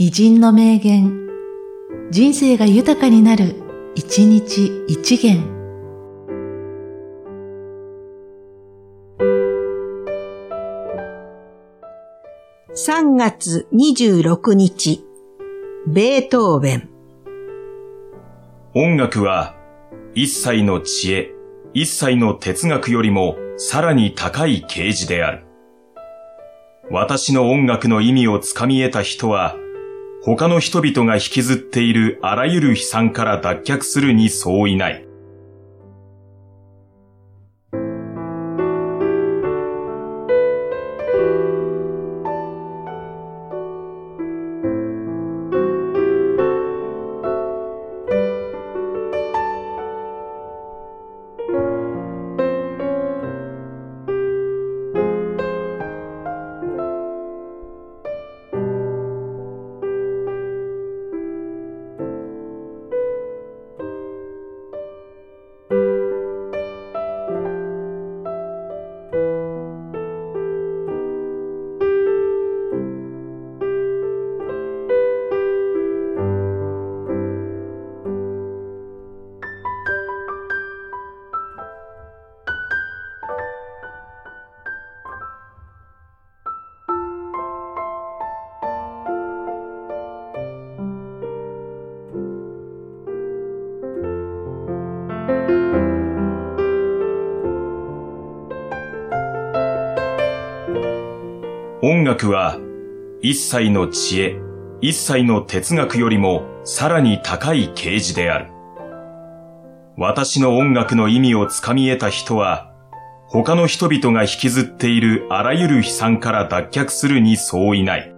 偉人の名言、人生が豊かになる、一日一元。3月26日、ベートーベン。音楽は一切の知恵、一切の哲学よりもさらに高い啓示である。私の音楽の意味をつかみ得た人は、他の人々が引きずっているあらゆる悲惨から脱却するに相違ない。音楽は一切の知恵、一切の哲学よりもさらに高い啓示である。私の音楽の意味をつかみ得た人は、他の人々が引きずっているあらゆる悲惨から脱却するに相違ない。